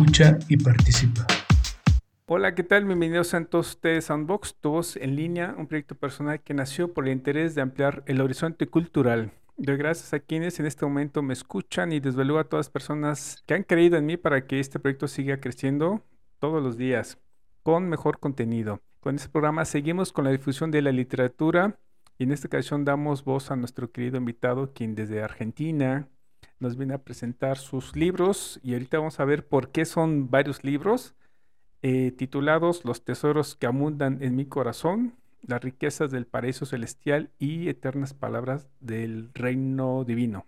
Escucha y participa. Hola, ¿qué tal? Bienvenidos a todos ustedes a Unbox, tu voz en línea, un proyecto personal que nació por el interés de ampliar el horizonte cultural. Doy gracias a quienes en este momento me escuchan y desde luego a todas las personas que han creído en mí para que este proyecto siga creciendo todos los días con mejor contenido. Con este programa seguimos con la difusión de la literatura y en esta ocasión damos voz a nuestro querido invitado, quien desde Argentina, nos viene a presentar sus libros y ahorita vamos a ver por qué son varios libros eh, titulados Los tesoros que abundan en mi corazón, las riquezas del paraíso celestial y eternas palabras del reino divino.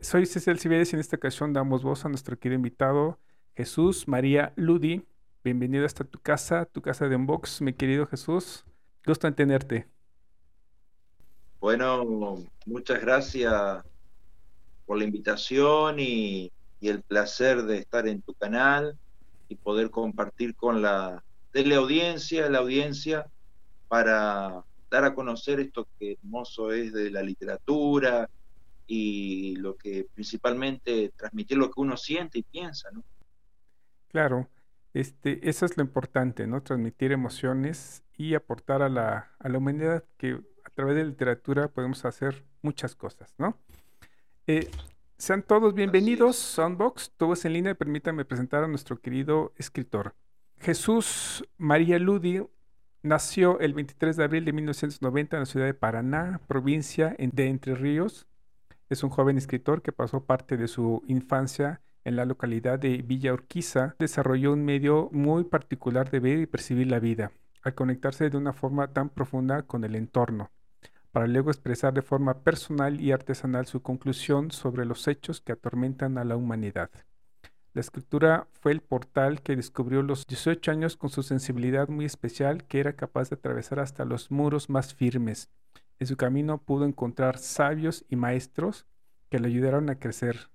Soy Cecil Cibedes y en esta ocasión damos voz a nuestro querido invitado Jesús María Ludi. Bienvenido hasta tu casa, tu casa de Unbox, mi querido Jesús. Gusto en tenerte. Bueno, muchas gracias por la invitación y, el placer de estar en tu canal y poder compartir con la teleaudiencia, la audiencia, para dar a conocer esto que hermoso es de la literatura y lo que principalmente transmitir lo que uno siente y piensa, ¿no? Claro, este, eso es lo importante, ¿no? Transmitir emociones y aportar a la, a la humanidad que a través de la literatura podemos hacer muchas cosas, ¿no? Eh, sean todos bienvenidos, Soundbox, todos en línea. Permítanme presentar a nuestro querido escritor. Jesús María Ludi nació el 23 de abril de 1990 en la ciudad de Paraná, provincia de Entre Ríos. Es un joven escritor que pasó parte de su infancia en la localidad de Villa Urquiza. Desarrolló un medio muy particular de ver y percibir la vida, al conectarse de una forma tan profunda con el entorno para luego expresar de forma personal y artesanal su conclusión sobre los hechos que atormentan a la humanidad. La escritura fue el portal que descubrió los 18 años con su sensibilidad muy especial que era capaz de atravesar hasta los muros más firmes. En su camino pudo encontrar sabios y maestros que le ayudaron a crecer,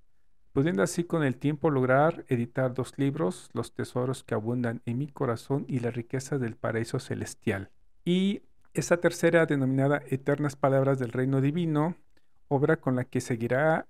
pudiendo así con el tiempo lograr editar dos libros, Los tesoros que abundan en mi corazón y la riqueza del paraíso celestial. Y esa tercera, denominada Eternas Palabras del Reino Divino, obra con la que seguirá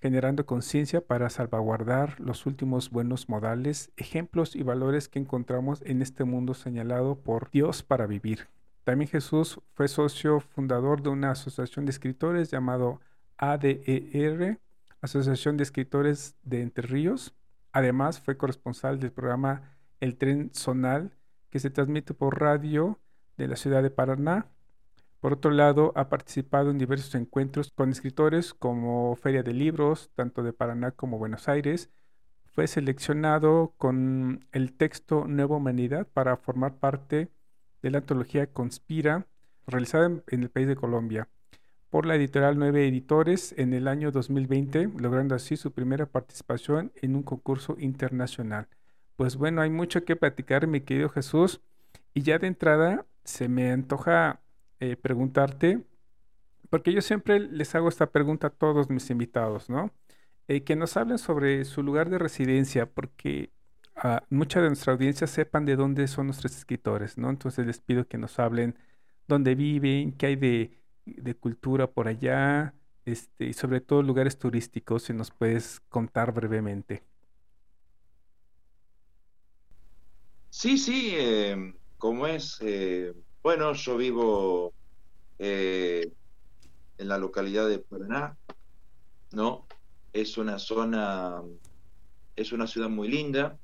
generando conciencia para salvaguardar los últimos buenos modales, ejemplos y valores que encontramos en este mundo señalado por Dios para vivir. También Jesús fue socio fundador de una asociación de escritores llamado ADER, Asociación de Escritores de Entre Ríos. Además, fue corresponsal del programa El Tren Zonal, que se transmite por radio de la ciudad de Paraná. Por otro lado, ha participado en diversos encuentros con escritores como Feria de Libros, tanto de Paraná como Buenos Aires. Fue seleccionado con el texto Nueva Humanidad para formar parte de la antología Conspira, realizada en, el país de Colombia, por la editorial Nueve Editores en el año 2020, logrando así su primera participación en un concurso internacional. Pues bueno, hay mucho que platicar, mi querido Jesús. Y ya de entrada, se me antoja eh, preguntarte, porque yo siempre les hago esta pregunta a todos mis invitados, ¿no? Eh, que nos hablen sobre su lugar de residencia, porque uh, mucha de nuestra audiencia sepan de dónde son nuestros escritores, ¿no? Entonces les pido que nos hablen dónde viven, qué hay de, de cultura por allá, este, y sobre todo lugares turísticos, si nos puedes contar brevemente. Sí, sí, eh, ¿Cómo es? Bueno, yo vivo eh, en la localidad de Paraná, ¿no? Es una zona, es una ciudad muy linda.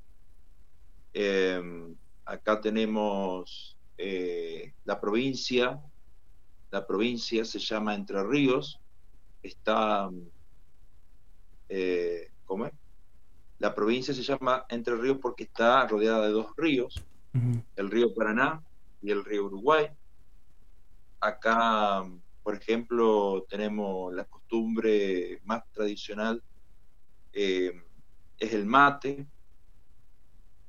Em, acá tenemos eh, la provincia, la provincia se llama Entre Ríos, está, ¿cómo es? La provincia se llama Entre Ríos porque está rodeada de dos ríos, el río Paraná y el río Uruguay. Acá, por ejemplo, tenemos la costumbre más tradicional, eh, es el mate.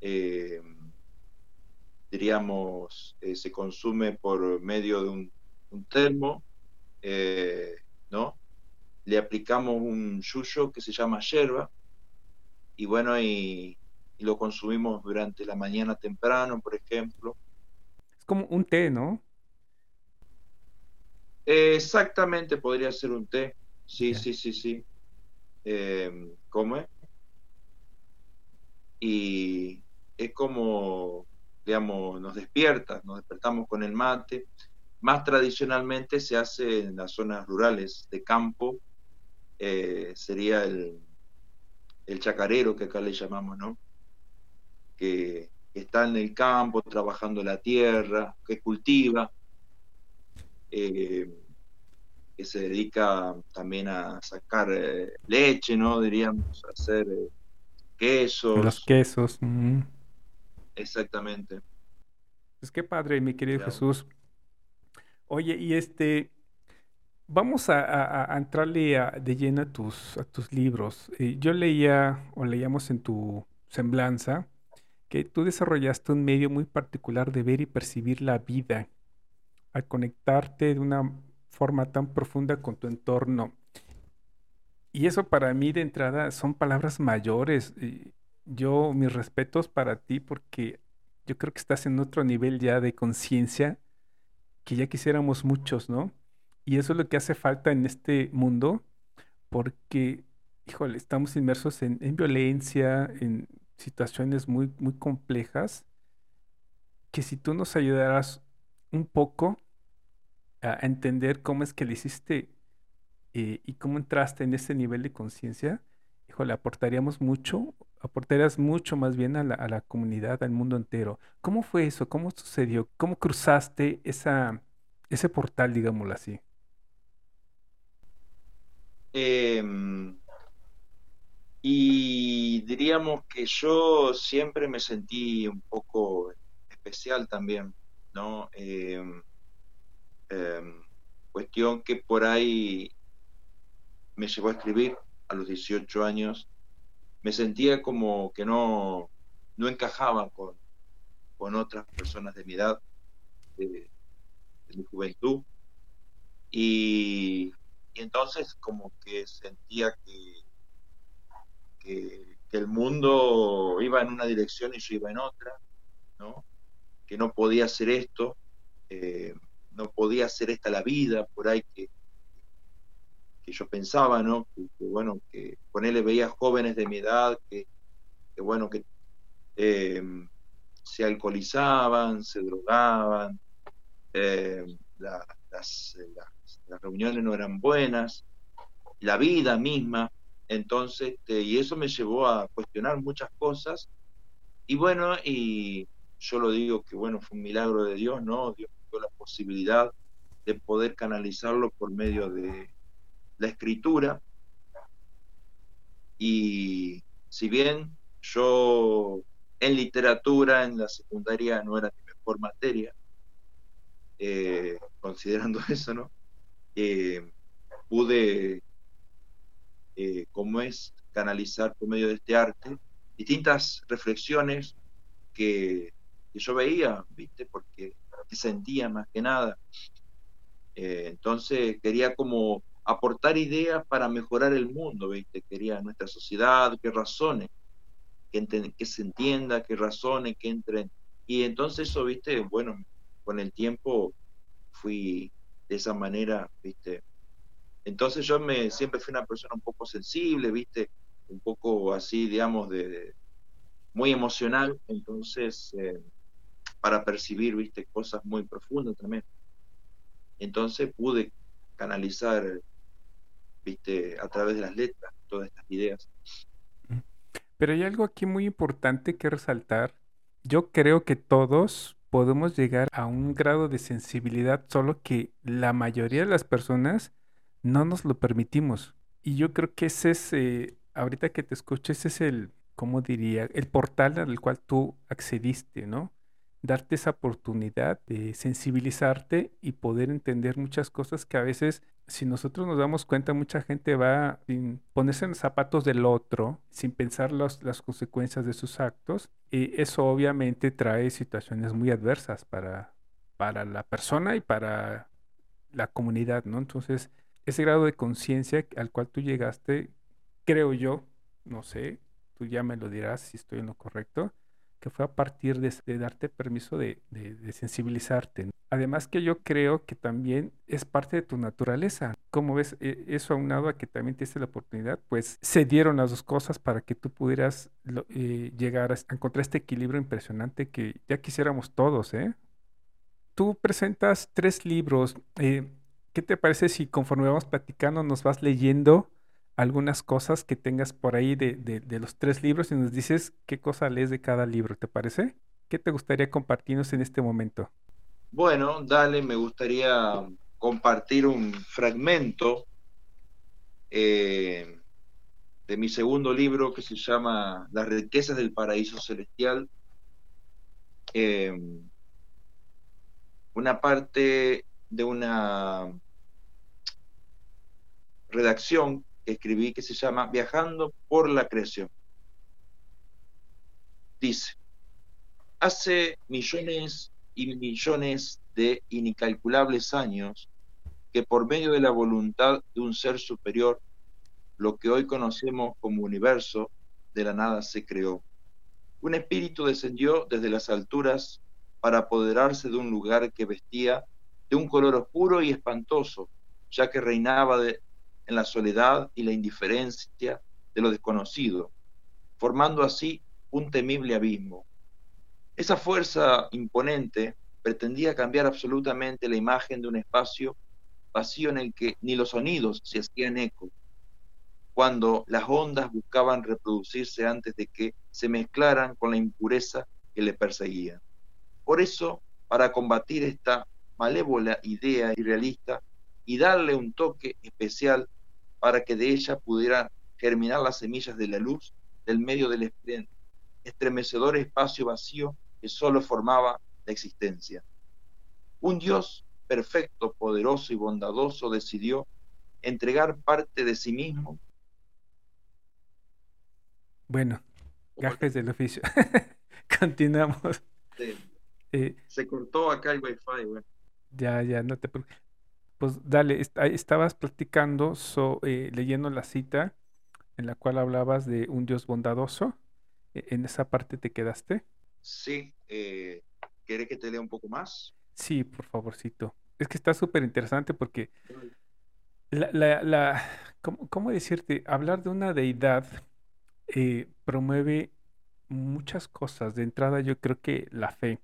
Eh, diríamos, se consume por medio de un, termo, ¿no? Le aplicamos un yuyo que se llama yerba, y bueno, y, lo consumimos durante la mañana temprano, por ejemplo. Es como un té, ¿no? exactamente, podría ser un té. Sí, sí, sí, sí. Eh, ¿Cómo es? Y es como, digamos, nos despierta, nos despertamos con el mate. Más tradicionalmente se hace en las zonas rurales de campo, eh, sería el, el chacarero que acá le llamamos, ¿no? Que, está en el campo trabajando la tierra, que cultiva, eh, que se dedica también a sacar eh, leche, ¿no? Diríamos, a hacer eh, quesos. Los quesos. Exactamente. Pues qué padre, mi querido Jesús. Oye, y este, Vamos a, entrarle de lleno a tus, a tus libros. Yo leía, o leíamos en tu semblanza, que tú desarrollaste un medio muy particular de ver y percibir la vida, al conectarte de una forma tan profunda con tu entorno. Y eso para mí de entrada son palabras mayores. yo, mis respetos para ti porque yo creo que estás en otro nivel ya de conciencia que ya quisiéramos muchos, ¿no? Y eso es lo que hace falta en este mundo, porque, híjole, estamos inmersos en, violencia, en situaciones muy, muy complejas, que si tú nos ayudaras un poco a entender cómo es que le hiciste eh, y cómo entraste en ese nivel de conciencia, híjole, aportaríamos mucho, aportarías mucho más bien a la, a la, comunidad, al mundo entero. ¿Cómo fue eso? ¿Cómo sucedió? ¿Cómo cruzaste esa, ese portal, digámoslo así? Em, y diríamos que yo siempre me sentí un poco especial también, ¿no? Em, em, cuestión que por ahí me llevó a escribir a los 18 años. Me sentía como que no, no encajaba con, con otras personas de mi edad, de, mi juventud. Y y entonces como que sentía que, el mundo iba en una dirección y yo iba en otra, ¿no? que no podía hacer esto, eh, no podía hacer esta la vida, por ahí que, que yo pensaba, ¿no? Que, bueno, que con él veía jóvenes de mi edad que, bueno, que eh, se alcoholizaban, se drogaban, eh, las, las reuniones no eran buenas, la vida misma, entonces, este, y eso me llevó a cuestionar muchas cosas, y bueno, y yo lo digo que bueno, fue un milagro de Dios, ¿no? Dios dio la posibilidad de poder canalizarlo por medio de la escritura, y si bien yo en literatura en la secundaria no era mi mejor materia, eh, considerando eso, ¿no? Eh, pude, eh, como es, canalizar por medio de este arte distintas reflexiones que, yo veía, ¿viste? Porque sentía más que nada. Eh, entonces quería como aportar ideas para mejorar el mundo, ¿viste? Quería nuestra sociedad, que razone, que, que se entienda, que razone, que entren. Y entonces eso, ¿viste? Bueno, con el tiempo fui de esa manera, ¿viste? Entonces yo me siempre fui una persona un poco sensible, ¿viste? Un poco así, digamos, de muy emocional, entonces eh, para percibir, ¿viste? Cosas muy profundas también. Entonces pude canalizar, ¿viste? A través de las letras todas estas ideas. Pero hay algo aquí muy importante que resaltar. Yo creo que todos podemos llegar a un grado de sensibilidad, solo que la mayoría de las personas no nos lo permitimos. Y yo creo que ese es, eh, ahorita que te escucho, ese es el, ¿cómo diría? El portal al cual tú accediste, ¿no? Darte esa oportunidad de sensibilizarte y poder entender muchas cosas que a veces si nosotros nos damos cuenta, mucha gente va a ponerse en los zapatos del otro sin pensar las consecuencias de sus actos y eso obviamente trae situaciones muy adversas para, para la persona y para la comunidad, ¿no? Entonces, ese grado de conciencia al cual tú llegaste, creo yo, no sé, tú ya me lo dirás si estoy en lo correcto, que fue a partir de, darte permiso de, sensibilizarte. Además que yo creo que también es parte de tu naturaleza. Como ves, e, eso aunado a que también te la oportunidad, pues se dieron las dos cosas para que tú pudieras eh, llegar a, encontrar este equilibrio impresionante que ya quisiéramos todos, ¿eh? Tú presentas tres libros. Eh, ¿Qué te parece si conforme vamos platicando nos vas leyendo algunas cosas que tengas por ahí de, de, los tres libros y nos dices qué cosa lees de cada libro, ¿te parece? ¿Qué te gustaría compartirnos en este momento? Bueno, dale, me gustaría compartir un fragmento eh, de mi segundo libro que se llama Las riquezas del paraíso celestial. Eh, una parte de una redacción que escribí que se llama Viajando por la creación. Dice, hace millones y millones de incalculables años que por medio de la voluntad de un ser superior, lo que hoy conocemos como universo, de la nada se creó. Un espíritu descendió desde las alturas para apoderarse de un lugar que vestía de un color oscuro y espantoso, ya que reinaba de, en la soledad y la indiferencia de lo desconocido, formando así un temible abismo. Esa fuerza imponente pretendía cambiar absolutamente la imagen de un espacio vacío en el que ni los sonidos se hacían eco, cuando las ondas buscaban reproducirse antes de que se mezclaran con la impureza que le perseguía. Por eso, para combatir esta malévola idea irrealista y darle un toque especial para que de ella pudiera germinar las semillas de la luz del medio del estremecedor espacio vacío que solo formaba la existencia. Un Dios perfecto, poderoso y bondadoso decidió entregar parte de sí mismo. Bueno, gajes del oficio. Continuamos. Eh, se cortó acá el wifi, Ya, ya, no te preocupes. Pues dale, estabas platicando, eh, leyendo la cita en la cual hablabas de un Dios bondadoso. E, ¿En esa parte te quedaste? Sí. Eh, ¿Quieres que te lea un poco más? Sí, por favorcito. Es que está súper interesante porque la, la, la ¿cómo, decirte? Hablar de una deidad eh, promueve muchas cosas. De entrada, yo creo que la fe.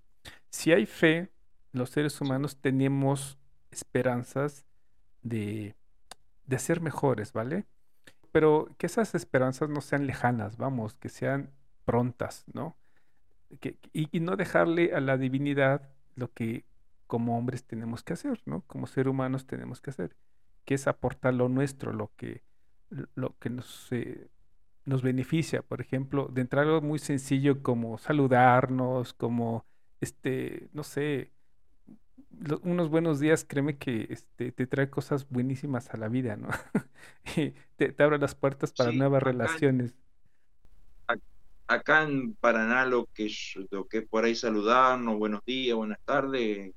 Si hay fe, los seres humanos tenemos esperanzas de, de ser mejores, ¿vale? Pero que esas esperanzas no sean lejanas, vamos, que sean prontas, ¿no? Y, no dejarle a la divinidad lo que como hombres tenemos que hacer, ¿no? Como seres humanos tenemos que hacer, que es aportar lo nuestro, lo que, lo que nos, eh, nos beneficia. Por ejemplo, de entrar algo muy sencillo como saludarnos, como, este, no sé, unos buenos días, créeme que este, te trae cosas buenísimas a la vida, ¿no? y te, abre las puertas para nuevas relaciones. acá en Paraná lo que, lo que por ahí saludarnos, buenos días, buenas tardes,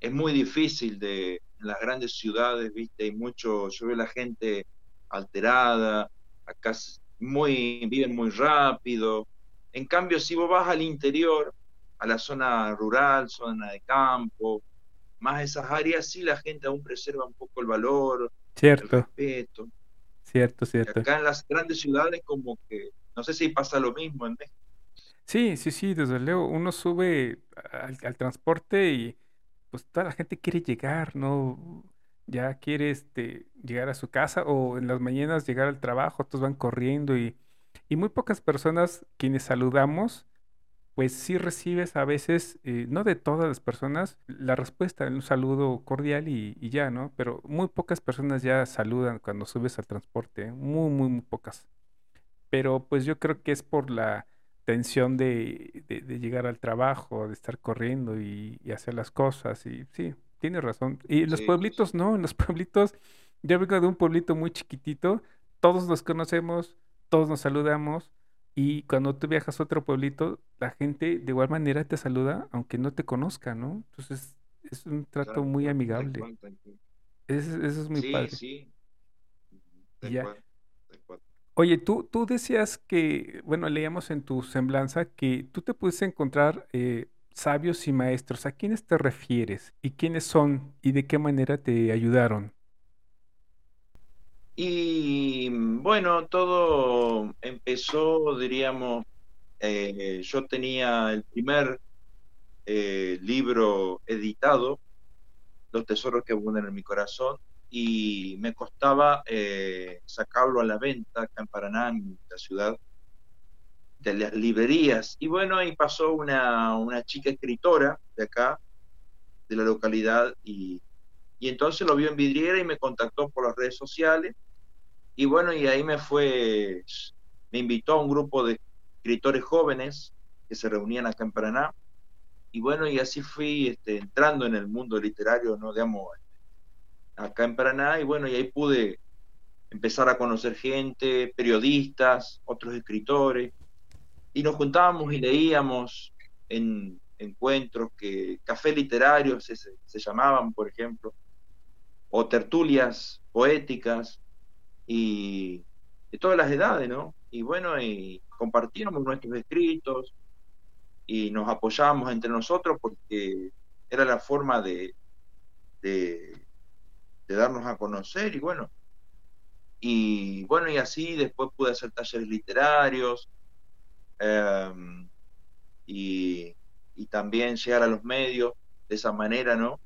es muy difícil de en las grandes ciudades, viste, hay mucho, yo veo la gente alterada, acá muy, viven muy rápido. En cambio, si vos vas al interior, a la zona rural, zona de campo, más esas áreas, sí la gente aún preserva un poco el valor, cierto. el respeto. Cierto, cierto. acá en las grandes ciudades como que, no sé si pasa lo mismo en México. Sí, sí, sí, desde luego, uno sube al, transporte y pues toda la gente quiere llegar, ¿no? Ya quiere este, llegar a su casa o en las mañanas llegar al trabajo, todos van corriendo y, y muy pocas personas quienes saludamos pues sí recibes a veces, eh, no de todas las personas, la respuesta en un saludo cordial y, ya, ¿no? Pero muy pocas personas ya saludan cuando subes al transporte, muy, muy, muy pocas. Pero pues yo creo que es por la tensión de, llegar al trabajo, de estar corriendo y, hacer las cosas, y sí, tienes razón. Y en los pueblitos, no, en los pueblitos Yo vengo de un pueblito muy chiquitito, todos nos conocemos, todos nos saludamos, y cuando tú viajas a otro pueblito, la gente de igual manera te saluda, aunque no te conozca, ¿no? Entonces es un trato muy amigable. Eso, es muy padre. Sí, Oye, tú, tú decías que, bueno, leíamos en tu semblanza que tú te pudiste encontrar eh, sabios y maestros. ¿A quiénes te refieres? ¿Y quiénes son? ¿Y de qué manera te ayudaron? Y bueno, todo empezó, diríamos, eh, yo tenía el primer eh, libro editado, Los tesoros que abundan en mi corazón, y me costaba eh, sacarlo a la venta acá en Paraná, en la ciudad, de las librerías. Y bueno, ahí pasó una, una chica escritora de acá, de la localidad, y, y entonces lo vio en vidriera y me contactó por las redes sociales y bueno, y ahí me fue, me invitó a un grupo de escritores jóvenes que se reunían acá en Paraná. Y bueno, y así fui este, entrando en el mundo literario, ¿no? Digamos, acá en Paraná. Y bueno, y ahí pude empezar a conocer gente, periodistas, otros escritores. Y nos juntábamos y leíamos en encuentros que café literarios se, se llamaban, por ejemplo, o tertulias poéticas y de todas las edades, ¿no? Y bueno, y compartíamos nuestros escritos y nos apoyábamos entre nosotros porque era la forma de, de, darnos a conocer y bueno, y bueno, y así después pude hacer talleres literarios em, y, y, también llegar a los medios de esa manera, ¿no?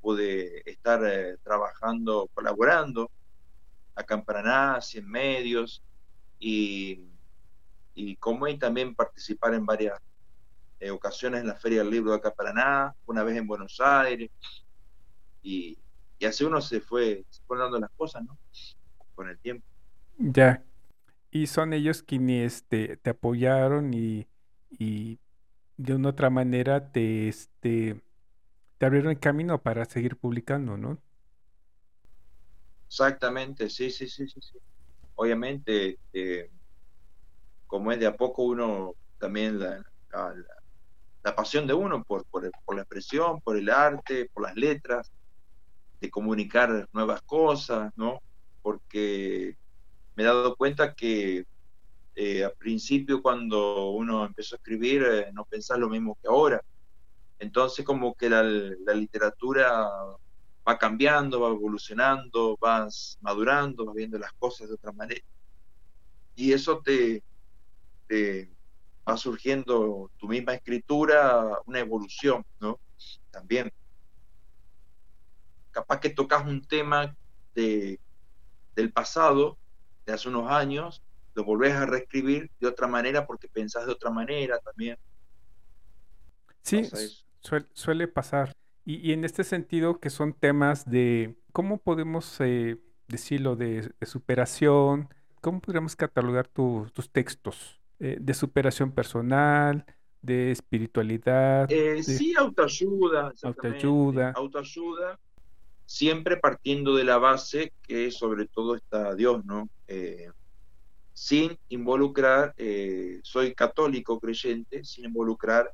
Pude estar eh, trabajando, colaborando acá en Paraná, 100 medios, y, y como y también participar en varias eh, ocasiones en la Feria del Libro de acá en Paraná, una vez en Buenos Aires, y, y así uno se fue, se dando las cosas, ¿no? Con el tiempo. Ya. Y son ellos quienes te, te apoyaron y, y de una otra manera te, este, te abrieron el camino para seguir publicando, ¿no? Exactamente, sí, sí, sí, sí. sí. Obviamente, eh, como es de a poco uno también la, pasión de uno por, por, por, la expresión, por el arte, por las letras, de comunicar nuevas cosas, ¿no? Porque me he dado cuenta que eh, al principio cuando uno empezó a escribir eh, no pensaba lo mismo que ahora. Entonces como que la, la literatura va cambiando, va evolucionando, vas madurando, vas viendo las cosas de otra manera. Y eso te, va surgiendo tu misma escritura, una evolución, ¿no? También. Capaz que tocas un tema de, del pasado, de hace unos años, lo volvés a reescribir de otra manera porque pensás de otra manera también. Sí, suele pasar. Y, en este sentido, que son temas de, ¿cómo podemos eh, decirlo? De, superación, ¿cómo podríamos catalogar tus textos? Eh, de superación personal, de espiritualidad. Eh, sí, autoayuda. Autoayuda. Autoayuda, siempre partiendo de la base que sobre todo está Dios, ¿no? sin involucrar, soy católico creyente, sin involucrar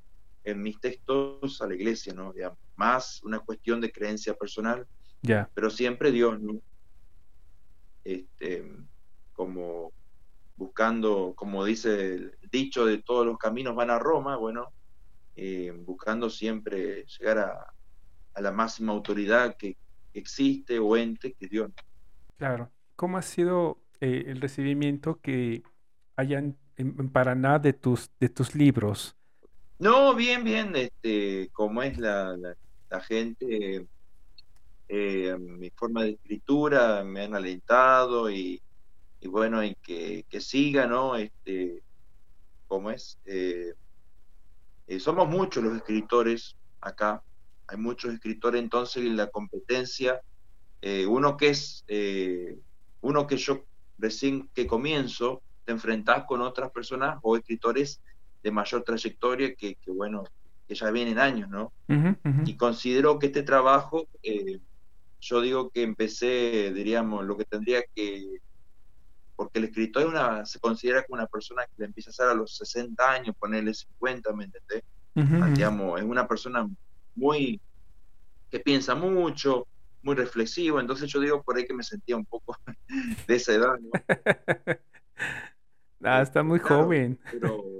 en mis textos a la iglesia, ¿no? más una cuestión de creencia personal, pero siempre Dios, ¿no? Este, como buscando, como dice el dicho de todos los caminos van a Roma, bueno, eh, buscando siempre llegar a, la máxima autoridad que, existe o ente, que es Dios. Claro. ¿Cómo ha sido eh, el recibimiento que hayan en, Paraná de tus, de tus libros? No, bien, bien, este, como es la, la, gente, eh, mi forma de escritura me han alentado y, bueno, y que, que, siga, ¿no? Este, como es, eh, eh, somos muchos los escritores acá, hay muchos escritores, entonces la competencia, uno que es, uno que yo recién que comienzo, te enfrentás con otras personas o escritores de mayor trayectoria que, bueno, que ya vienen años, ¿no? Y considero que este trabajo, eh, yo digo que empecé, diríamos, lo que tendría que, porque el escritor es una, se considera como una persona que le empieza a hacer a los 60 años, ponerle 50, ¿me entendés? Digamos, es una persona muy, que piensa mucho, muy reflexivo, entonces yo digo por ahí que me sentía un poco de esa edad, ¿no? ah, está muy joven.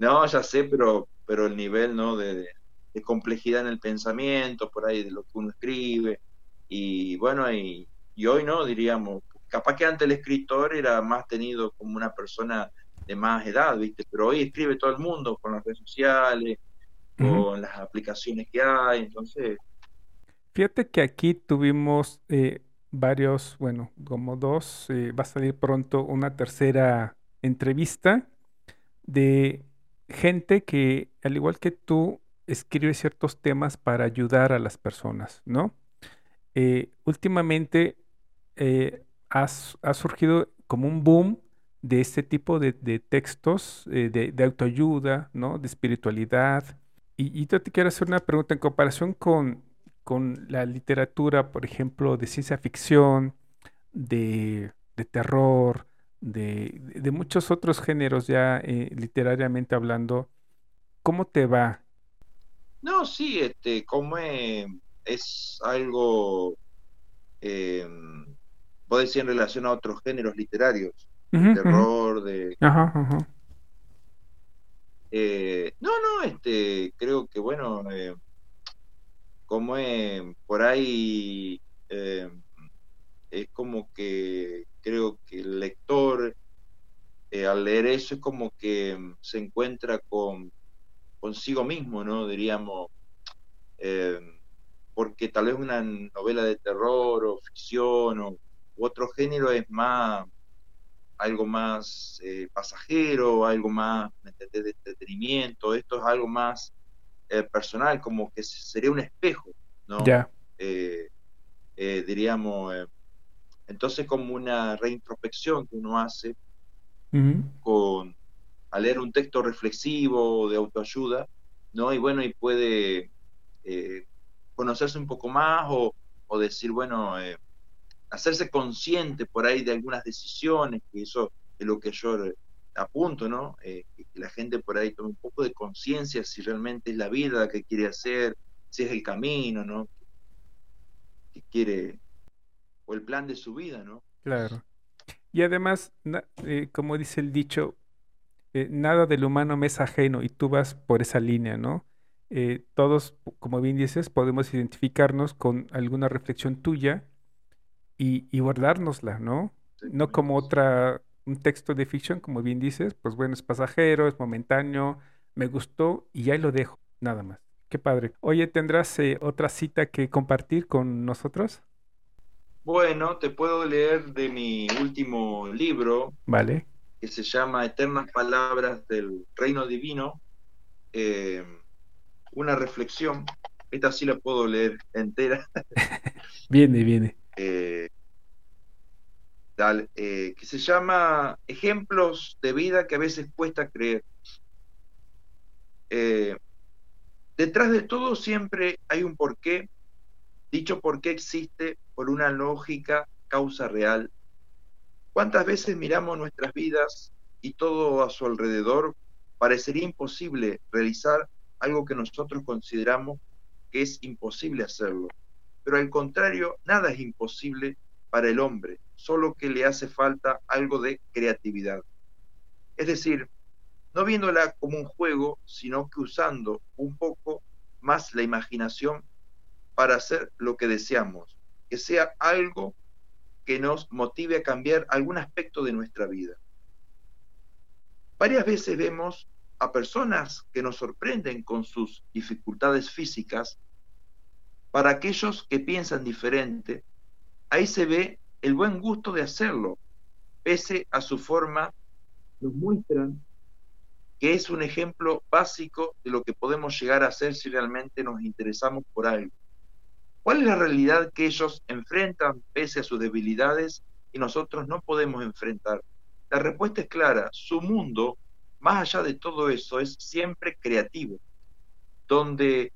no, ya sé, pero, pero el nivel, ¿no? De, de complejidad en el pensamiento, por ahí de lo que uno escribe. Y bueno, y, hoy no, diríamos, capaz que antes el escritor era más tenido como una persona de más edad, ¿viste? Pero hoy escribe todo el mundo con las redes sociales, con las aplicaciones que hay, entonces... Fíjate que aquí tuvimos eh, varios, bueno, como dos, eh, va a salir pronto una tercera entrevista de gente que, al igual que tú, escribe ciertos temas para ayudar a las personas, ¿no? Eh, últimamente eh, ha, surgido como un boom de este tipo de, textos eh, de, autoayuda, ¿no? De espiritualidad. Y, yo te quiero hacer una pregunta en comparación con, con la literatura, por ejemplo, de ciencia ficción, de, terror, de, muchos otros géneros ya literariamente hablando. ¿Cómo te va no, sí, este, como es, algo, eh, puede decir en relación a otros géneros literarios, terror, de... Eh, no, no, este, creo que bueno, eh, como es, por ahí eh, es como que creo que el lector al leer eso es como que se encuentra con consigo mismo, ¿no? Diríamos, eh, porque tal vez una novela de terror o ficción o otro género es más algo más eh, pasajero, algo más de entretenimiento, esto es algo más eh, personal, como que sería un espejo, ¿no? Ya. diríamos, entonces como una reintrospección que uno hace con, a leer un texto reflexivo de autoayuda, ¿no? Y bueno, y puede eh, conocerse un poco más o, decir, bueno, eh, hacerse consciente por ahí de algunas decisiones, que eso es lo que yo apunto, ¿no? Eh, que la gente por ahí tome un poco de conciencia si realmente es la vida que quiere hacer, si es el camino, ¿no? Que quiere, o el plan de su vida, ¿no? Claro. Y además, como dice el dicho, eh, nada del humano me es ajeno y tú vas por esa línea, ¿no? Eh, todos, como bien dices, podemos identificarnos con alguna reflexión tuya y, guardárnosla, ¿no? No como otra, un texto de ficción, como bien dices, pues bueno, es pasajero, es momentáneo, me gustó y ahí lo dejo, nada más. Qué padre. Oye, ¿tendrás eh, otra cita que compartir con nosotros? Bueno, te puedo leer de mi último libro. Vale que se llama Eternas Palabras del Reino Divino, eh, una reflexión, esta sí la puedo leer entera. viene, viene. Eh, eh, que se llama Ejemplos de vida que a veces cuesta creer. detrás de todo siempre hay un porqué, dicho porqué existe por una lógica causa real ¿Cuántas veces miramos nuestras vidas y todo a su alrededor parecería imposible realizar algo que nosotros consideramos que es imposible hacerlo? Pero al contrario, nada es imposible para el hombre, solo que le hace falta algo de creatividad. Es decir, no viéndola como un juego, sino que usando un poco más la imaginación para hacer lo que deseamos, que sea algo que nos motive a cambiar algún aspecto de nuestra vida. Varias veces vemos a personas que nos sorprenden con sus dificultades físicas. Para aquellos que piensan diferente, ahí se ve el buen gusto de hacerlo, pese a su forma, nos muestran que es un ejemplo básico de lo que podemos llegar a hacer si realmente nos interesamos por algo. ¿Cuál es la realidad que ellos enfrentan pese a sus debilidades y nosotros no podemos enfrentar? La respuesta es clara, su mundo, más allá de todo eso, es siempre creativo, donde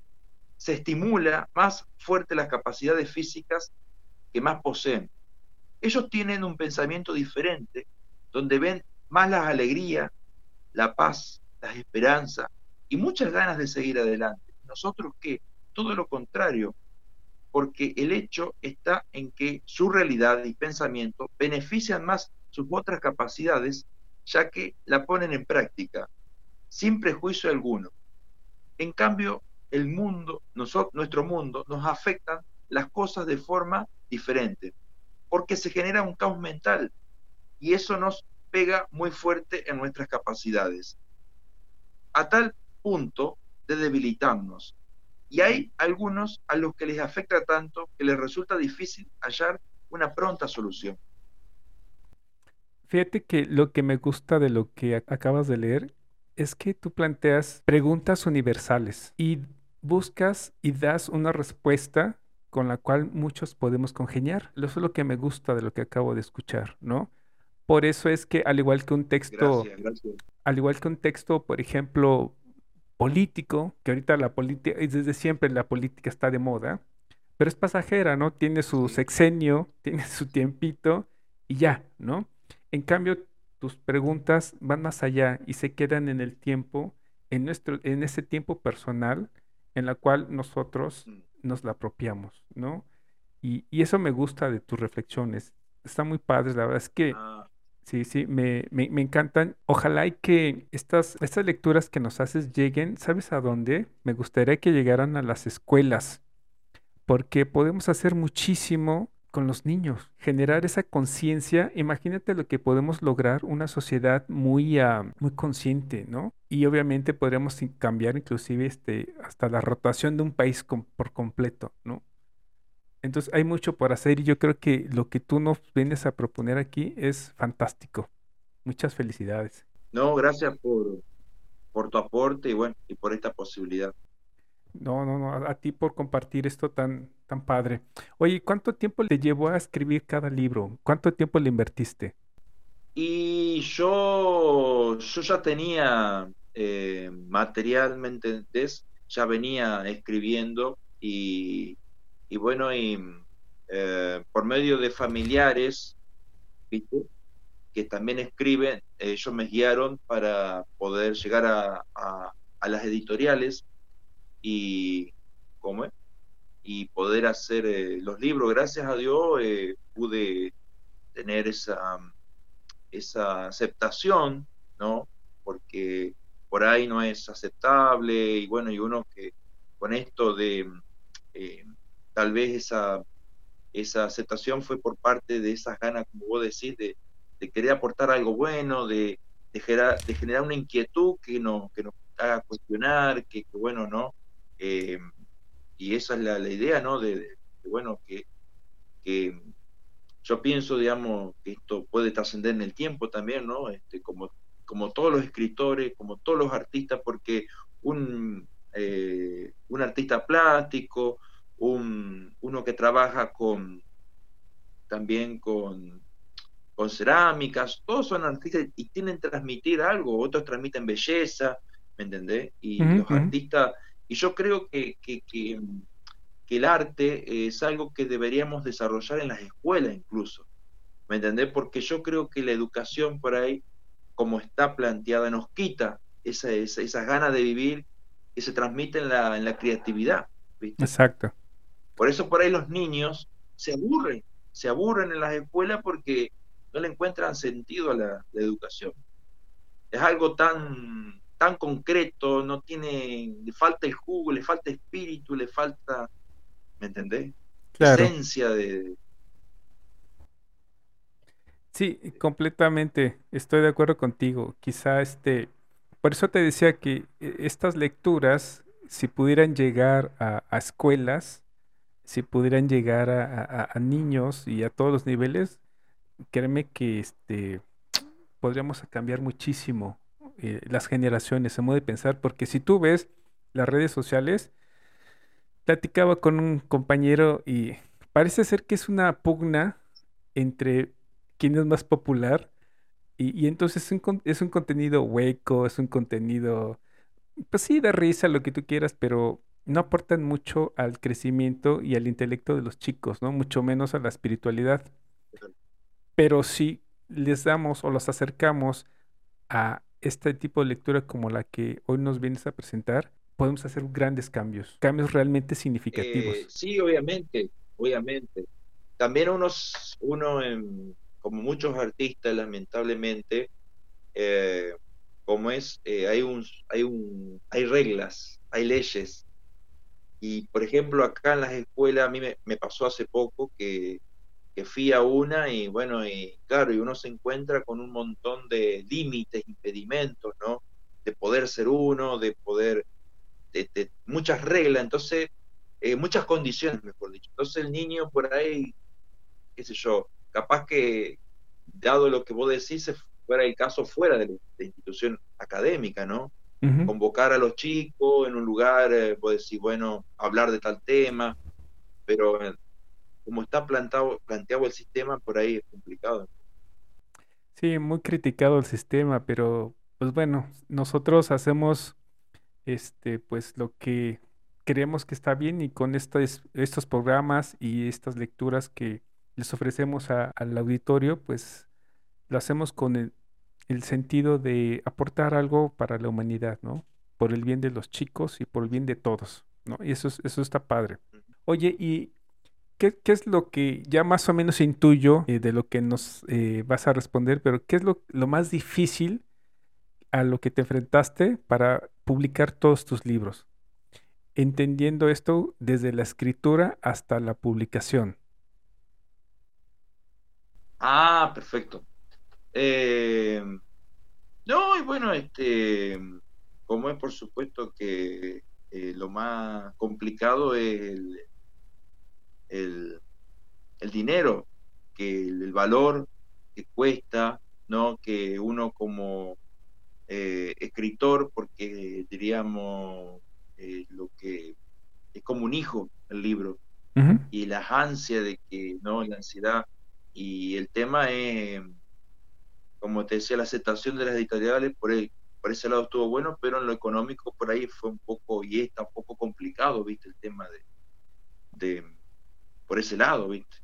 se estimula más fuerte las capacidades físicas que más poseen. Ellos tienen un pensamiento diferente, donde ven más la alegría, la paz, las esperanzas y muchas ganas de seguir adelante. Nosotros que todo lo contrario, porque el hecho está en que su realidad y pensamiento benefician más sus otras capacidades, ya que la ponen en práctica, sin prejuicio alguno. En cambio, el mundo, nuestro mundo, nos afectan las cosas de forma diferente, porque se genera un caos mental y eso nos pega muy fuerte en nuestras capacidades, a tal punto de debilitarnos, y hay algunos a los que les afecta tanto que les resulta difícil hallar una pronta solución. Fíjate que lo que me gusta de lo que acabas de leer es que tú planteas preguntas universales y buscas y das una respuesta con la cual muchos podemos congeniar. Eso es lo que me gusta de lo que acabo de escuchar, ¿no? Por eso es que al igual que un texto, al igual que un texto, por ejemplo, político, que ahorita la política, desde siempre la política está de moda, pero es pasajera, ¿no? Tiene su sexenio, tiene su tiempito y ya, ¿no? En cambio, tus preguntas van más allá y se quedan en el tiempo, en, nuestro, en ese tiempo personal en la cual nosotros mm. nos la apropiamos, ¿no? Y, y eso me gusta de tus reflexiones. Está muy padre, la verdad es que ah. Sí, sí, me, me, encantan. Ojalá y que estas, estas lecturas que nos haces lleguen, ¿sabes a dónde? Me gustaría que llegaran a las escuelas, porque podemos hacer muchísimo con los niños, generar esa conciencia. Imagínate lo que podemos lograr, una sociedad muy, ah, muy consciente, ¿no? Y obviamente podríamos cambiar inclusive este, hasta la rotación de un país por completo, ¿no? Entonces hay mucho por hacer y yo creo que lo que tú nos vienes a proponer aquí es fantástico. Muchas felicidades. No, gracias por, por tu aporte y bueno, y por esta posibilidad. No, no, no, a, ti por compartir esto tan, tan padre. Oye, ¿cuánto tiempo le llevó a escribir cada libro? ¿Cuánto tiempo le invertiste? Y yo, yo ya tenía eh, material, ¿me entendés? Ya venía escribiendo y, y bueno, y eh, por medio de familiares, que también escriben, ellos me guiaron para poder llegar a, a, las editoriales y, ¿cómo y poder hacer eh, los libros. Gracias a Dios eh, pude tener esa, esa aceptación, ¿no? Porque por ahí no es aceptable y bueno, y uno que con esto de tal vez esa, esa aceptación fue por parte de esas ganas, como vos decís, de, querer aportar algo bueno, de, generar, una inquietud que, que nos haga cuestionar, que, bueno, ¿no? Eh, y esa es la, idea, ¿no? De, bueno, que, que, yo pienso, digamos, que esto puede trascender en el tiempo también, ¿no? Este, como, como todos los escritores, como todos los artistas, porque un, eh, un artista plástico, un, uno que trabaja con también con, con cerámicas, todos son artistas y tienen que transmitir algo, otros transmiten belleza, ¿me entendés? Y los artistas, y yo creo que, que, que, el arte es algo que deberíamos desarrollar en las escuelas incluso, ¿me entendés? Porque yo creo que la educación por ahí, como está planteada, nos quita esa, esa, esas ganas de vivir que se transmiten en la, en la creatividad. Exacto. Por eso por ahí los niños se aburren, se aburren en las escuelas porque no le encuentran sentido a la, educación. Es algo tan, tan concreto, no tiene, le falta el jugo, le falta espíritu, le falta, ¿me entendés? Esencia de... Sí, completamente, estoy de acuerdo contigo. Quizá este, por eso te decía que eh, estas lecturas, si pudieran llegar a escuelas, si pudieran llegar a, niños y a todos los niveles, créeme que este, podríamos cambiar muchísimo eh, las generaciones, se modo de pensar, porque si tú ves las redes sociales, platicaba con un compañero y parece ser que es una pugna entre quién es más popular y, entonces es un, es un contenido hueco, es un contenido, pues sí, de risa, lo que tú quieras, pero no aportan mucho al crecimiento y al intelecto de los chicos, ¿no? Mucho menos a la espiritualidad. Pero si les damos o los acercamos a este tipo de lectura como la que hoy nos vienes a presentar, podemos hacer grandes cambios, cambios realmente significativos. Eh, sí, obviamente, obviamente. También unos, uno, como muchos artistas, lamentablemente, eh, como es, eh, hay, un, hay, un, hay reglas, hay leyes. Y, por ejemplo, acá en las escuelas, a mí me, pasó hace poco que que fui a una y bueno, y claro, y uno se encuentra con un montón de límites, impedimentos, ¿no? De poder ser uno, de poder, de, muchas reglas, entonces, eh, muchas condiciones, mejor dicho. Entonces el niño por ahí, qué sé yo, capaz que, dado lo que vos decís, fuera el caso fuera de la, institución académica, ¿no? Convocar a los chicos en un lugar, eh, vos decís, bueno, hablar de tal tema, pero como está plantado, planteado el sistema, por ahí es complicado. Sí, muy criticado el sistema, pero pues bueno, nosotros hacemos este pues lo que creemos que está bien y con estos, estos programas y estas lecturas que les ofrecemos al auditorio, pues lo hacemos con el, el, sentido de aportar algo para la humanidad, ¿no? Por el bien de los chicos y por el bien de todos, ¿no? Y eso, eso está padre. Oye, y ¿Qué, es lo que ya más o menos intuyo eh, de lo que nos eh, vas a responder, pero qué es lo, más difícil a lo que te enfrentaste para publicar todos tus libros? Entendiendo esto desde la escritura hasta la publicación. Ah, perfecto. Eh, no, y bueno, este, como es por supuesto que lo más complicado es el, el, dinero, que el, valor que cuesta, ¿no? Que uno como eh, escritor, porque diríamos eh, lo que es como un hijo el libro, y la ansia de que, ¿no? La ansiedad, y el tema es, como te decía, la aceptación de las editoriales, por, el, por ese lado estuvo bueno, pero en lo económico por ahí fue un poco, y está un poco complicado, ¿viste? El tema de por ese lado, ¿viste?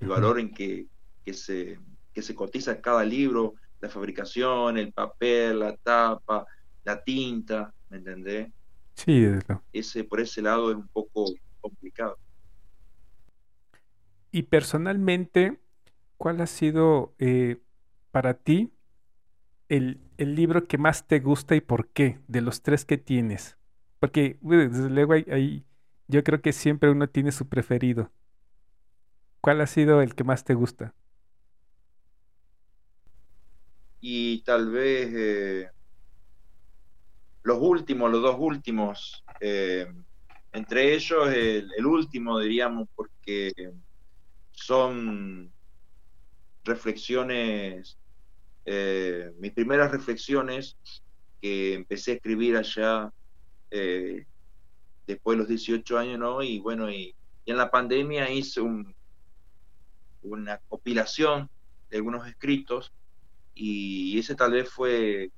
El valor en que, se, que se cotiza cada libro, la fabricación, el papel, la tapa, la tinta, ¿me entendés? Sí, ese Por ese lado es un poco complicado. Y personalmente, ¿cuál ha sido eh, para ti el, el, libro que más te gusta y por qué de los tres que tienes? Porque desde luego hay, yo creo que siempre uno tiene su preferido. ¿Cuál ha sido el que más te gusta? Y tal vez eh, los últimos, los dos últimos, eh, entre ellos el, último, diríamos, porque son reflexiones, eh, mis primeras reflexiones que empecé a escribir allá después de los 18 años, ¿no? Y bueno, y en la pandemia hice un, una compilación de algunos escritos y ese tal vez fue,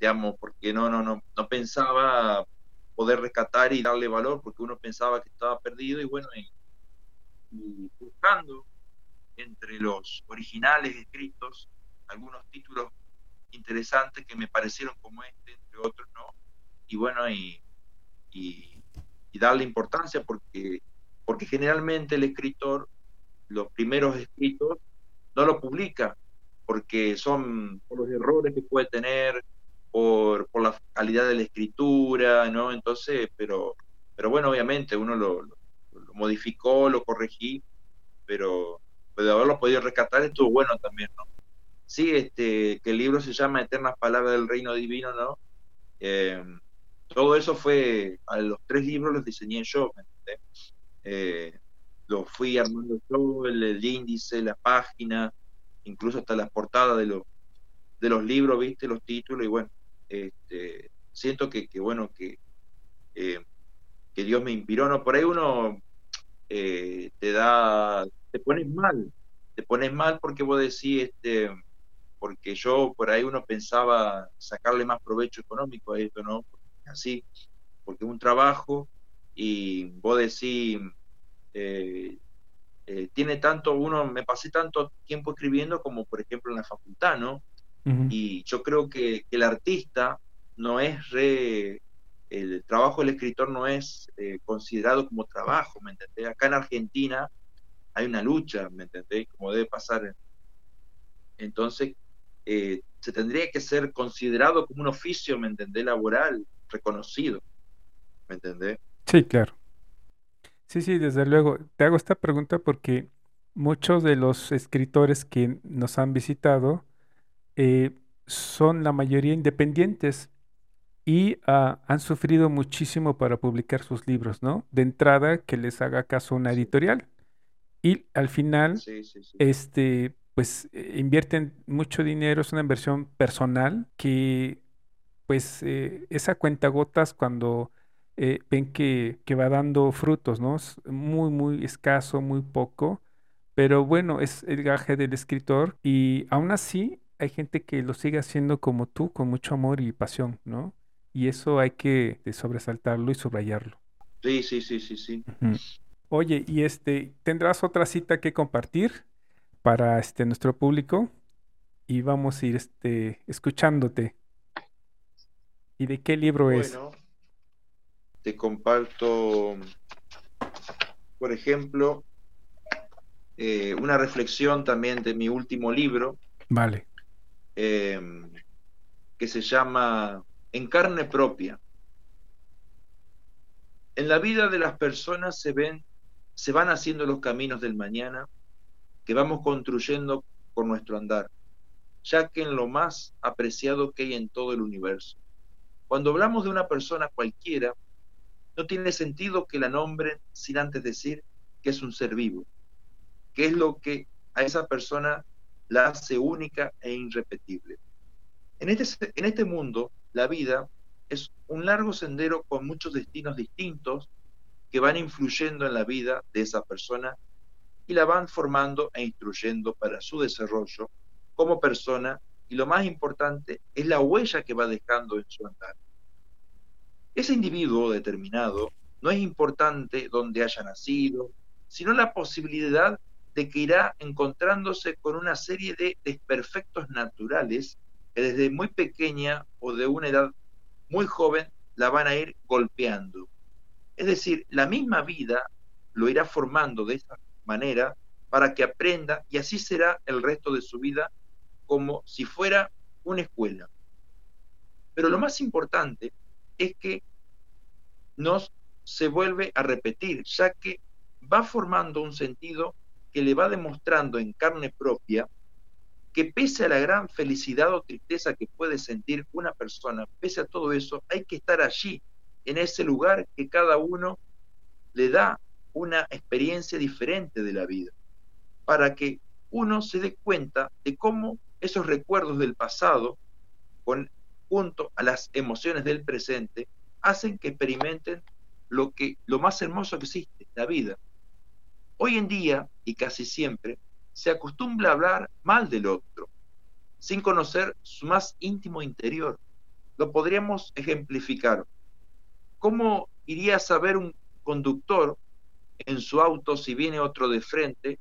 digamos, porque no, no, no, no pensaba poder rescatar y darle valor porque uno pensaba que estaba perdido y bueno, y, buscando entre los originales escritos algunos títulos interesantes que me parecieron como este, entre otros, ¿no? Y bueno, y, y, y darle importancia porque, porque generalmente el escritor los primeros escritos, no lo publica, porque son por los errores que puede tener, por, por la calidad de la escritura, ¿no? Entonces, pero, pero bueno, obviamente uno lo, modificó, lo corregí, pero, de haberlo podido rescatar estuvo bueno también, ¿no? Sí, este, que el libro se llama Eternas Palabras del Reino Divino, ¿no? Eh, todo eso fue, a los tres libros los diseñé yo, eh, lo fui armando yo, el, índice, la página, incluso hasta las portadas de los, de los libros, viste, los títulos, y bueno, este, siento que, bueno, que, eh, que Dios me inspiró, ¿no? Por ahí uno eh, te da, te pones mal, te pones mal porque vos decís, este, porque yo por ahí uno pensaba sacarle más provecho económico a esto, ¿no? Así, porque un trabajo y vos decís, eh, eh, tiene tanto, uno, me pasé tanto tiempo escribiendo como por ejemplo en la facultad, ¿no? Y yo creo que, el artista no es re, el trabajo del escritor no es eh, considerado como trabajo, ¿me entendés? Acá en Argentina hay una lucha, ¿me entendés? Como debe pasar. Entonces, eh, se tendría que ser considerado como un oficio, ¿me entendés? Laboral, reconocido, ¿me entendés? Sí, claro. Sí, sí, desde luego. Te hago esta pregunta porque muchos de los escritores que nos han visitado eh, son la mayoría independientes y ah, han sufrido muchísimo para publicar sus libros, ¿no? De entrada, que les haga caso una editorial. Y al final, este, pues eh, invierten mucho dinero, es una inversión personal que, pues, eh, esa cuenta gotas cuando eh, ven que, que, va dando frutos, ¿no? Es muy, muy escaso, muy poco, pero bueno, es el gaje del escritor y aún así hay gente que lo sigue haciendo como tú, con mucho amor y pasión, ¿no? Y eso hay que sobresaltarlo y subrayarlo. Sí, sí, sí, sí, sí. Oye, y este, ¿tendrás otra cita que compartir para este nuestro público? Y vamos a ir este, escuchándote. ¿Y de qué libro es? Bueno, te comparto, por ejemplo, eh, una reflexión también de mi último libro. Vale. Em, que se llama En carne propia. En la vida de las personas se ven, se van haciendo los caminos del mañana que vamos construyendo con nuestro andar, ya que en lo más apreciado que hay en todo el universo. Cuando hablamos de una persona cualquiera, no tiene sentido que la nombren sin antes decir que es un ser vivo, que es lo que a esa persona la hace única e irrepetible. En este, en este mundo, la vida es un largo sendero con muchos destinos distintos que van influyendo en la vida de esa persona y la van formando e instruyendo para su desarrollo como persona y lo más importante es la huella que va dejando en su andar. Ese individuo determinado no es importante donde haya nacido, sino la posibilidad de que irá encontrándose con una serie de desperfectos naturales que desde muy pequeña o de una edad muy joven la van a ir golpeando. Es decir, la misma vida lo irá formando de esta manera para que aprenda y así será el resto de su vida como si fuera una escuela. Pero lo más importante es que nos se vuelve a repetir, ya que va formando un sentido que le va demostrando en carne propia que pese a la gran felicidad o tristeza que puede sentir una persona, pese a todo eso, hay que estar allí, en ese lugar que cada uno le da una experiencia diferente de la vida, para que uno se dé cuenta de cómo esos recuerdos del pasado, con, junto a las emociones del presente, hacen que experimenten lo, que, lo más hermoso que existe, la vida. Hoy en día, y casi siempre, se acostumbra a hablar mal del otro, sin conocer su más íntimo interior. Lo podríamos ejemplificar. ¿Cómo iría a saber un conductor en su auto si viene otro de frente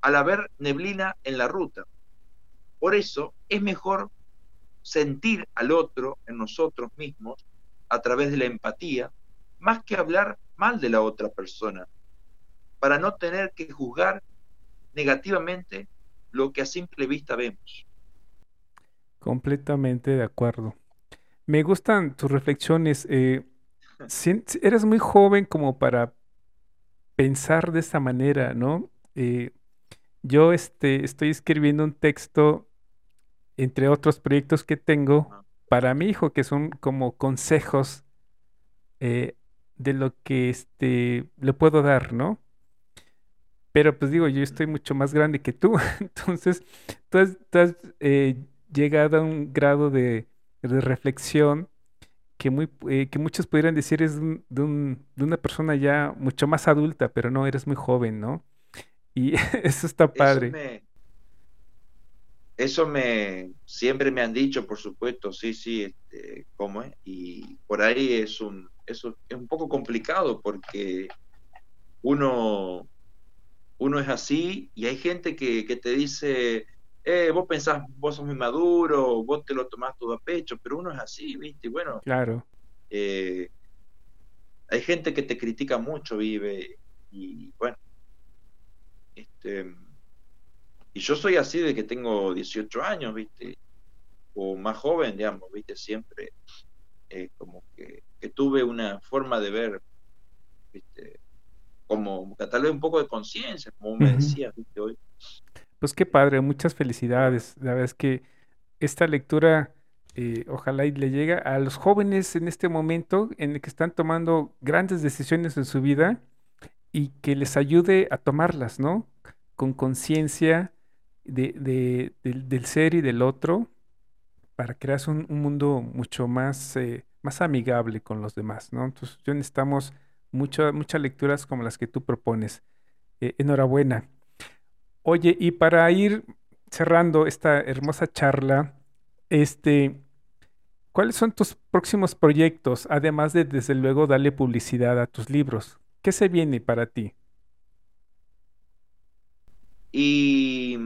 al haber neblina en la ruta? Por eso es mejor sentir al otro en nosotros mismos a través de la empatía, más que hablar mal de la otra persona, para no tener que juzgar negativamente lo que a simple vista vemos. Completamente de acuerdo. Me gustan tus reflexiones. Eh, eres muy joven como para pensar de esa manera, ¿no? Eh, yo este, estoy escribiendo un texto, entre otros proyectos que tengo, para mi hijo, que son como consejos eh, de lo que este, le puedo dar, ¿no? Pero pues digo, yo estoy mucho más grande que tú, entonces tú has, eh, llegado a un grado de, reflexión que, muy, eh, que muchos pudieran decir es de, un, de, una persona ya mucho más adulta, pero no, eres muy joven, ¿no? Y eso está padre. eso me siempre me han dicho, por supuesto, sí, sí, este, cómo es, y por ahí es un, eso es un poco complicado porque uno, uno es así y hay gente que, que te dice, eh, vos pensás, vos sos muy maduro, vos te lo tomás todo a pecho, pero uno es así, ¿viste? Bueno, claro. Eh, hay gente que te critica mucho, vive, y bueno, este, y yo soy así de que tengo 18 años, ¿viste? O más joven, digamos, ¿viste? Siempre eh, como que, tuve una forma de ver, ¿viste? Como tal vez un poco de conciencia, como me decías, ¿viste? Hoy. Pues qué padre, muchas felicidades. La verdad es que esta lectura eh, ojalá y le llegue a los jóvenes en este momento en el que están tomando grandes decisiones en su vida y que les ayude a tomarlas, ¿no? Con conciencia de, del, ser y del otro para crear un, mundo mucho más, eh, más amigable con los demás, ¿no? Entonces, yo necesitamos muchas lecturas como las que tú propones. Eh, enhorabuena. Oye, y para ir cerrando esta hermosa charla, este, ¿cuáles son tus próximos proyectos, además de, desde luego, darle publicidad a tus libros? ¿Qué se viene para ti? Y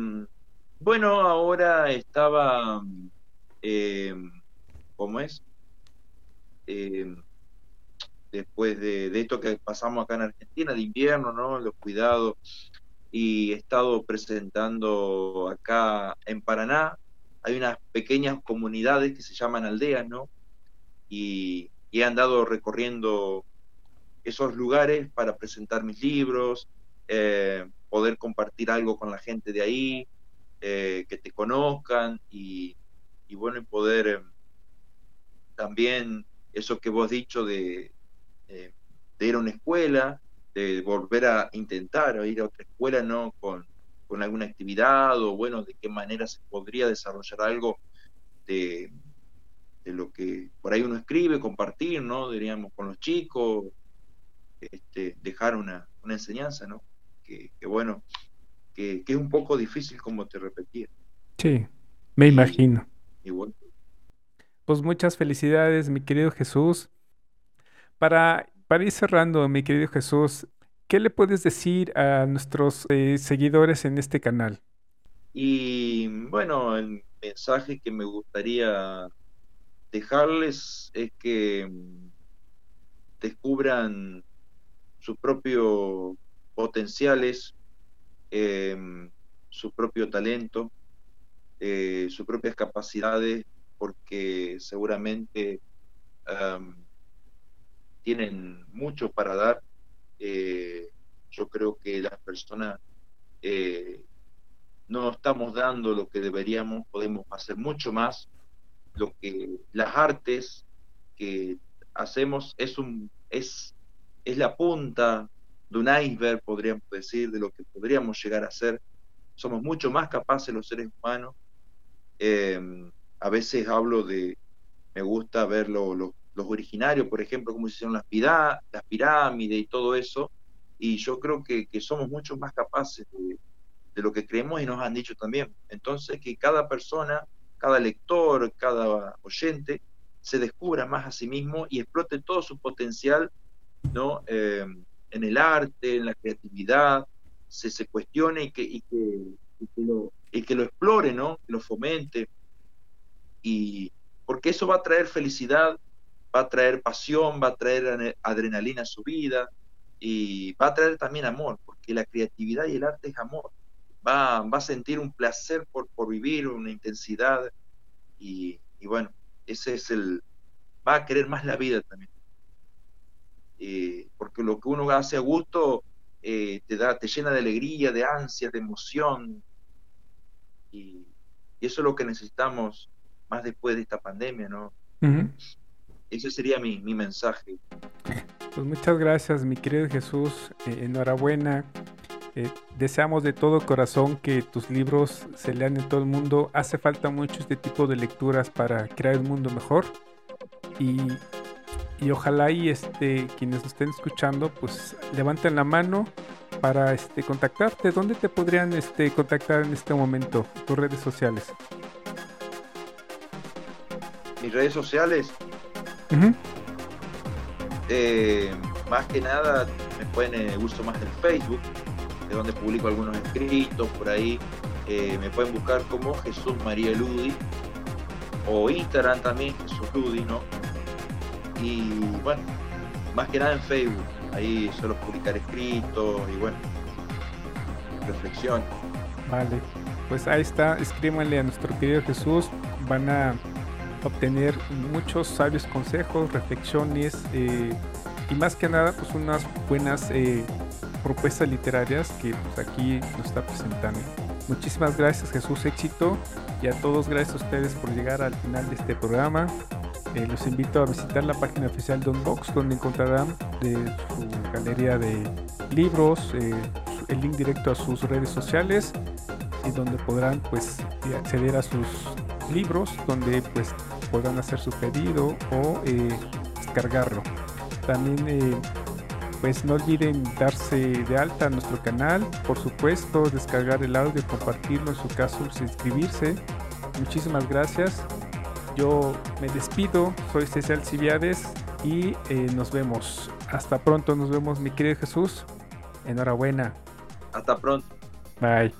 bueno, ahora estaba, eh, ¿cómo es? Eh, después de, de, esto que pasamos acá en Argentina, de invierno, ¿no? Los cuidados y he estado presentando acá en Paraná. Hay unas pequeñas comunidades que se llaman aldeas, ¿no? Y, he andado recorriendo esos lugares para presentar mis libros, eh, poder compartir algo con la gente de ahí, eh, que te conozcan y, bueno, y poder eh, también eso que vos has dicho de, de ir a una escuela, de volver a intentar o ir a otra escuela, ¿no? Con, alguna actividad o, bueno, de qué manera se podría desarrollar algo de, lo que por ahí uno escribe, compartir, ¿no? Diríamos, con los chicos, este, dejar una, enseñanza, ¿no? Que, bueno, que, es un poco difícil como te repetía. Sí, me imagino. Y bueno. Pues muchas felicidades, mi querido Jesús. Para para ir cerrando, mi querido Jesús, ¿qué le puedes decir a nuestros eh, seguidores en este canal? Y bueno, el mensaje que me gustaría dejarles es que mm, descubran sus propios potenciales, em, su propio talento, eh, sus propias capacidades, porque seguramente tienen mucho para dar. Eh, yo creo que las personas eh, no estamos dando lo que deberíamos, podemos hacer mucho más. Lo que las artes que hacemos es un es, es la punta de un iceberg, podríamos decir, de lo que podríamos llegar a ser. Somos mucho más capaces los seres humanos. Eh, a veces hablo de, me gusta ver los los originarios, por ejemplo, cómo se hicieron las, las pirámides y todo eso, y yo creo que, somos mucho más capaces de, lo que creemos y nos han dicho también. Entonces, que cada persona, cada lector, cada oyente, se descubra más a sí mismo y explote todo su potencial ¿no? Eh, en el arte, en la creatividad, se, se cuestione y que, y que, lo, y que lo explore, ¿no? que lo fomente, y porque eso va a traer felicidad va a traer pasión, va a traer adrenalina a su vida y va a traer también amor, porque la creatividad y el arte es amor. Va, va a sentir un placer por, por vivir, una intensidad y, bueno, ese es el... va a querer más la vida también. Porque lo que uno hace a gusto eh, te da, te llena de alegría, de ansia, de emoción. Y, eso es lo que necesitamos más después de esta pandemia, ¿no? Ese sería mi, mensaje. Pues muchas gracias, mi querido Jesús. Eh, enhorabuena. Eh, deseamos de todo corazón que tus libros se lean en todo el mundo. Hace falta mucho este tipo de lecturas para crear un mundo mejor. Y, y ojalá y este, quienes estén escuchando, pues levanten la mano, para este, contactarte, ¿dónde te podrían este, contactar en este momento? Tus redes sociales. Mis redes sociales. Eh, más que nada me pueden uso más el Facebook, de donde publico algunos escritos por ahí. Eh, me pueden buscar como Jesús María Ludi o Instagram también, Jesús Ludi, ¿no? Y bueno, más que nada en Facebook, ahí suelo publicar escritos y bueno, reflexión. Vale, pues ahí está, escríbanle a nuestro querido Jesús, van a obtener muchos sabios consejos, reflexiones eh, y más que nada pues unas buenas eh, propuestas literarias que pues, aquí nos está presentando. Muchísimas gracias Jesús, éxito y a todos gracias a ustedes por llegar al final de este programa. Eh, los invito a visitar la página oficial de Unbox donde encontrarán su galería de libros, el link directo a sus redes sociales y donde podrán pues acceder a sus libros donde pues podrán hacer su pedido o eh, descargarlo. También eh, pues no olviden darse de alta a nuestro canal, por supuesto descargar el audio, compartirlo en su caso, suscribirse. Muchísimas gracias. Yo me despido, soy César Civiades y eh, nos vemos. Hasta pronto, nos vemos mi querido Jesús. Enhorabuena. Hasta pronto. Bye.